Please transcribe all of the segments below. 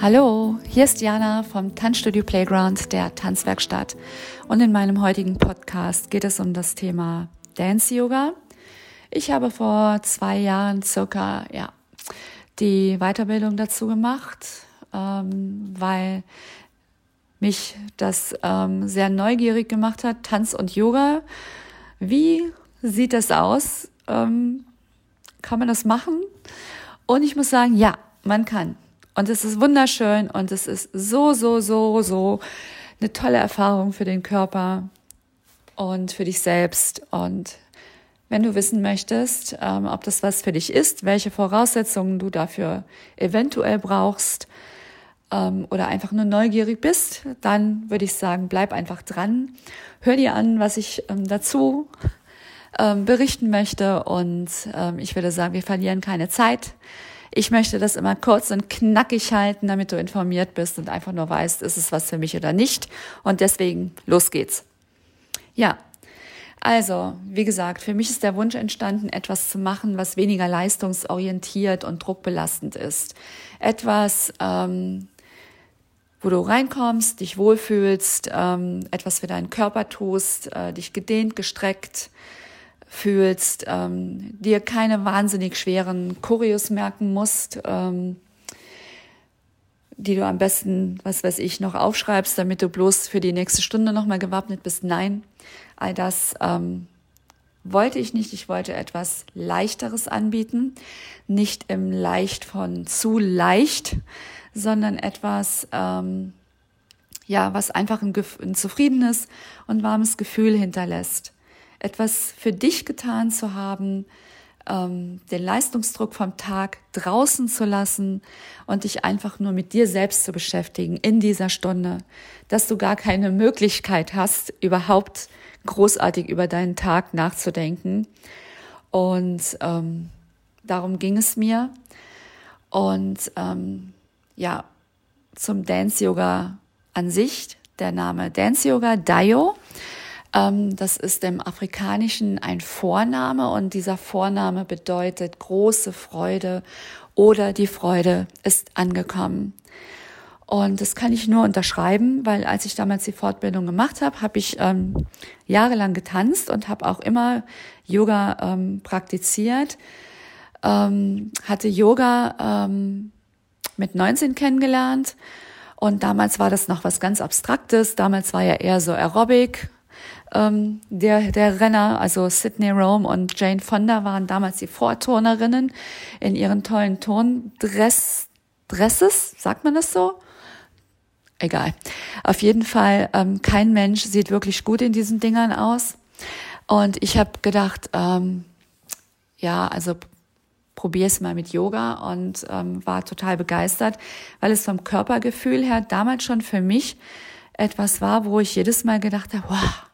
Hallo, hier ist Jana vom Tanzstudio Playground der Tanzwerkstatt und in meinem heutigen Podcast geht es um das Thema Dance Yoga. Ich habe vor zwei Jahren circa ja, die Weiterbildung dazu gemacht, ähm, weil mich das ähm, sehr neugierig gemacht hat, Tanz und Yoga. Wie sieht das aus? Ähm, kann man das machen? Und ich muss sagen, ja, man kann. Und es ist wunderschön und es ist so, so, so, so eine tolle Erfahrung für den Körper und für dich selbst. Und wenn du wissen möchtest, ähm, ob das was für dich ist, welche Voraussetzungen du dafür eventuell brauchst ähm, oder einfach nur neugierig bist, dann würde ich sagen, bleib einfach dran. Hör dir an, was ich ähm, dazu ähm, berichten möchte und ähm, ich würde sagen, wir verlieren keine Zeit. Ich möchte das immer kurz und knackig halten, damit du informiert bist und einfach nur weißt, ist es was für mich oder nicht. Und deswegen, los geht's. Ja, also, wie gesagt, für mich ist der Wunsch entstanden, etwas zu machen, was weniger leistungsorientiert und druckbelastend ist. Etwas, ähm, wo du reinkommst, dich wohlfühlst, ähm, etwas für deinen Körper tust, äh, dich gedehnt, gestreckt, fühlst, ähm, dir keine wahnsinnig schweren Choreos merken musst, ähm, die du am besten, was weiß ich, noch aufschreibst, damit du bloß für die nächste Stunde nochmal gewappnet bist. Nein, all das ähm, wollte ich nicht. Ich wollte etwas Leichteres anbieten. Nicht im Leicht von zu leicht, sondern etwas, ähm, ja, was einfach ein, ein zufriedenes und warmes Gefühl hinterlässt etwas für dich getan zu haben, ähm, den Leistungsdruck vom Tag draußen zu lassen und dich einfach nur mit dir selbst zu beschäftigen in dieser Stunde, dass du gar keine Möglichkeit hast, überhaupt großartig über deinen Tag nachzudenken. Und ähm, darum ging es mir. Und ähm, ja, zum Dance Yoga an sich, der Name Dance Yoga, Dayo, das ist im Afrikanischen ein Vorname und dieser Vorname bedeutet große Freude oder die Freude ist angekommen. Und das kann ich nur unterschreiben, weil als ich damals die Fortbildung gemacht habe, habe ich ähm, jahrelang getanzt und habe auch immer Yoga ähm, praktiziert. Ähm, hatte Yoga ähm, mit 19 kennengelernt und damals war das noch was ganz Abstraktes. Damals war ja eher so Aerobic, ähm, der, der Renner, also Sydney Rome und Jane Fonda waren damals die Vorturnerinnen in ihren tollen Turndress, Dresses, sagt man das so? Egal. Auf jeden Fall, ähm, kein Mensch sieht wirklich gut in diesen Dingern aus. Und ich habe gedacht, ähm, ja, also probier es mal mit Yoga und ähm, war total begeistert, weil es vom Körpergefühl her damals schon für mich etwas war, wo ich jedes Mal gedacht habe, wow,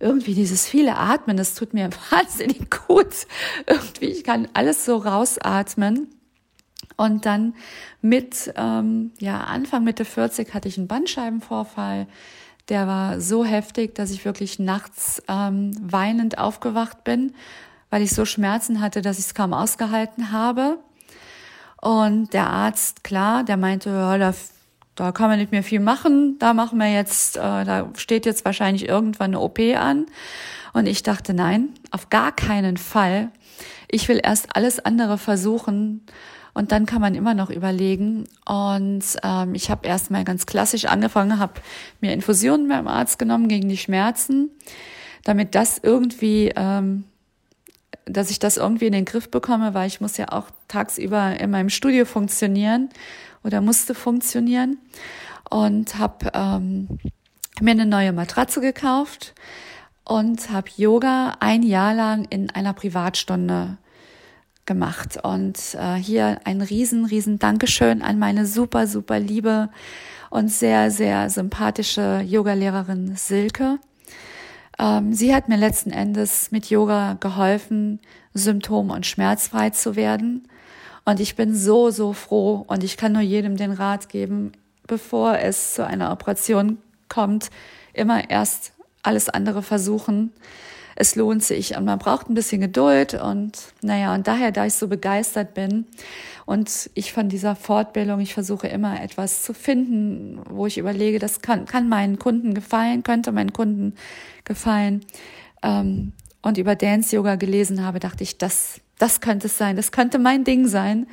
irgendwie dieses viele Atmen, das tut mir wahnsinnig gut. Irgendwie, ich kann alles so rausatmen. Und dann mit, ähm, ja, Anfang Mitte 40 hatte ich einen Bandscheibenvorfall. Der war so heftig, dass ich wirklich nachts ähm, weinend aufgewacht bin, weil ich so Schmerzen hatte, dass ich es kaum ausgehalten habe. Und der Arzt, klar, der meinte, ja, da da kann man nicht mehr viel machen. Da machen wir jetzt, äh, da steht jetzt wahrscheinlich irgendwann eine OP an. Und ich dachte, nein, auf gar keinen Fall. Ich will erst alles andere versuchen und dann kann man immer noch überlegen. Und ähm, ich habe erstmal ganz klassisch angefangen, habe mir Infusionen beim Arzt genommen gegen die Schmerzen, damit das irgendwie, ähm, dass ich das irgendwie in den Griff bekomme, weil ich muss ja auch tagsüber in meinem Studio funktionieren oder musste funktionieren und habe ähm, mir eine neue Matratze gekauft und habe Yoga ein Jahr lang in einer Privatstunde gemacht. Und äh, hier ein riesen, riesen Dankeschön an meine super, super liebe und sehr, sehr sympathische Yogalehrerin Silke. Ähm, sie hat mir letzten Endes mit Yoga geholfen, symptom- und schmerzfrei zu werden. Und ich bin so, so froh. Und ich kann nur jedem den Rat geben, bevor es zu einer Operation kommt, immer erst alles andere versuchen. es lohnt sich und man braucht ein bisschen Geduld. Und naja, und daher, da ich so begeistert bin und ich von dieser Fortbildung, ich versuche immer etwas zu finden, wo ich überlege, das kann, kann meinen Kunden gefallen, könnte meinen Kunden gefallen. Ähm, und über Dance Yoga gelesen habe, dachte ich, das, das könnte es sein, das könnte mein Ding sein.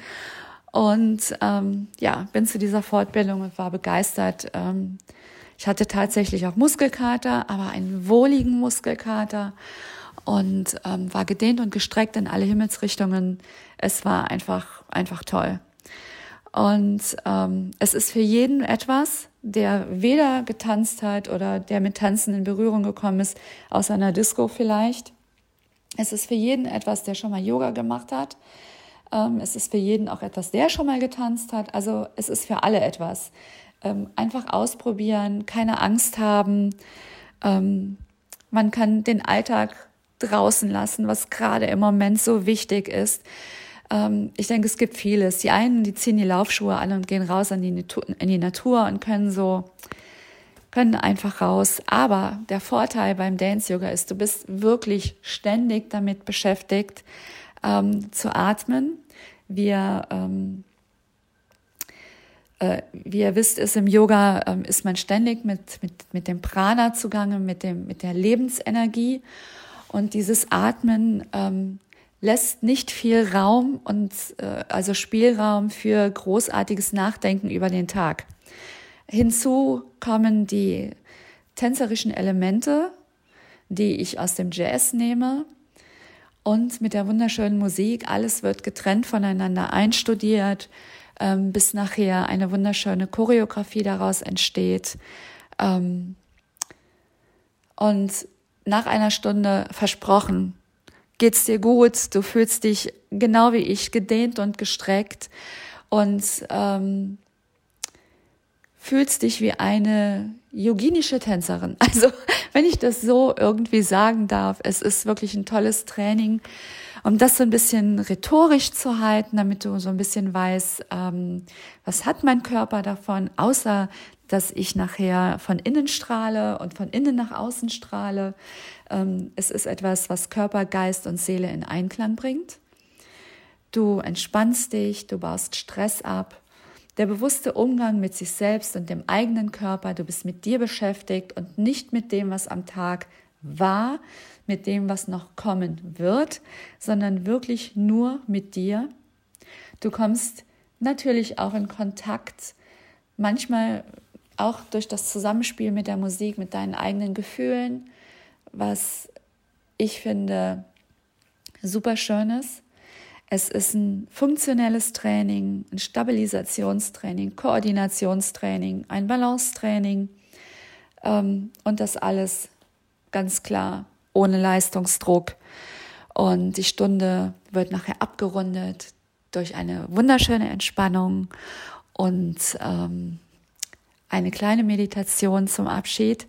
Und ähm, ja, bin zu dieser Fortbildung und war begeistert. Ähm, ich hatte tatsächlich auch Muskelkater, aber einen wohligen Muskelkater und ähm, war gedehnt und gestreckt in alle Himmelsrichtungen. Es war einfach, einfach toll. Und ähm, es ist für jeden etwas, der weder getanzt hat oder der mit Tanzen in Berührung gekommen ist, aus einer Disco vielleicht. Es ist für jeden etwas, der schon mal Yoga gemacht hat. Ähm, es ist für jeden auch etwas, der schon mal getanzt hat. Also es ist für alle etwas. Ähm, einfach ausprobieren, keine Angst haben. Ähm, man kann den Alltag draußen lassen, was gerade im Moment so wichtig ist. ich denke, es gibt vieles. Die einen, die ziehen die Laufschuhe an und gehen raus in die, in die Natur und können so können einfach raus. Aber der Vorteil beim Dance Yoga ist, du bist wirklich ständig damit beschäftigt, ähm, zu atmen. Wir, ähm, äh, wie ihr wisst, ist im Yoga ähm, ist man ständig mit, mit, mit dem Prana zugange, mit, dem, mit der Lebensenergie. Und dieses Atmen ähm, lässt nicht viel Raum und äh, also Spielraum für großartiges Nachdenken über den Tag. Hinzu kommen die tänzerischen Elemente, die ich aus dem Jazz nehme. Und mit der wunderschönen Musik, alles wird getrennt voneinander einstudiert, ähm, bis nachher eine wunderschöne Choreografie daraus entsteht. Ähm, und nach einer Stunde versprochen, geht's dir gut, du fühlst dich genau wie ich gedehnt und gestreckt und ähm, fühlst dich wie eine yoginische Tänzerin. Also, wenn ich das so irgendwie sagen darf, es ist wirklich ein tolles Training, um das so ein bisschen rhetorisch zu halten, damit du so ein bisschen weißt, ähm, was hat mein Körper davon, außer dass ich nachher von innen strahle und von innen nach außen strahle. Ähm, es ist etwas, was Körper, Geist und Seele in Einklang bringt. Du entspannst dich, du baust Stress ab, der bewusste Umgang mit sich selbst und dem eigenen Körper. Du bist mit dir beschäftigt und nicht mit dem, was am Tag war, mit dem, was noch kommen wird, sondern wirklich nur mit dir. Du kommst natürlich auch in Kontakt, manchmal auch durch das Zusammenspiel mit der Musik, mit deinen eigenen Gefühlen, was ich finde super schön ist. Es ist ein funktionelles Training, ein Stabilisationstraining, Koordinationstraining, ein Balancetraining ähm, und das alles ganz klar ohne Leistungsdruck. Und die Stunde wird nachher abgerundet durch eine wunderschöne Entspannung und ähm, eine kleine Meditation zum Abschied.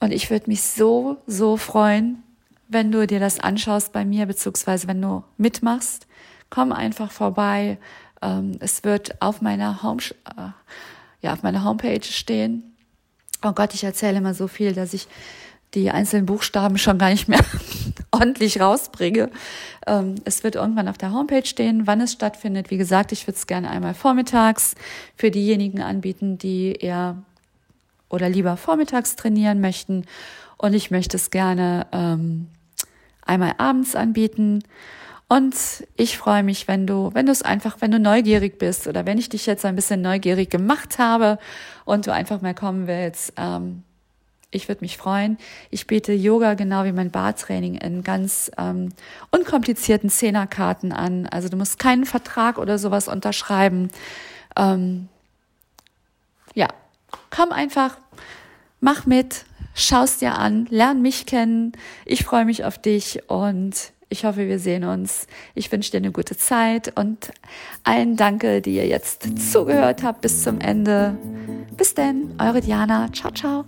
Und ich würde mich so, so freuen, wenn du dir das anschaust bei mir, beziehungsweise wenn du mitmachst, komm einfach vorbei. Ähm, es wird auf meiner Home, äh, ja, auf meiner Homepage stehen. Oh Gott, ich erzähle immer so viel, dass ich die einzelnen Buchstaben schon gar nicht mehr ordentlich rausbringe. Ähm, es wird irgendwann auf der Homepage stehen, wann es stattfindet. Wie gesagt, ich würde es gerne einmal vormittags für diejenigen anbieten, die eher oder lieber vormittags trainieren möchten. Und ich möchte es gerne ähm, einmal abends anbieten. Und ich freue mich, wenn du, wenn du es einfach, wenn du neugierig bist oder wenn ich dich jetzt ein bisschen neugierig gemacht habe und du einfach mal kommen willst. Ähm, ich würde mich freuen. Ich biete Yoga genau wie mein Bartraining in ganz ähm, unkomplizierten Zehnerkarten an. Also du musst keinen Vertrag oder sowas unterschreiben. Ähm, ja, komm einfach, mach mit, schaust dir an, lern mich kennen. Ich freue mich auf dich und ich hoffe, wir sehen uns. Ich wünsche dir eine gute Zeit und allen danke, die ihr jetzt zugehört habt bis zum Ende. Bis denn, eure Diana. Ciao, ciao.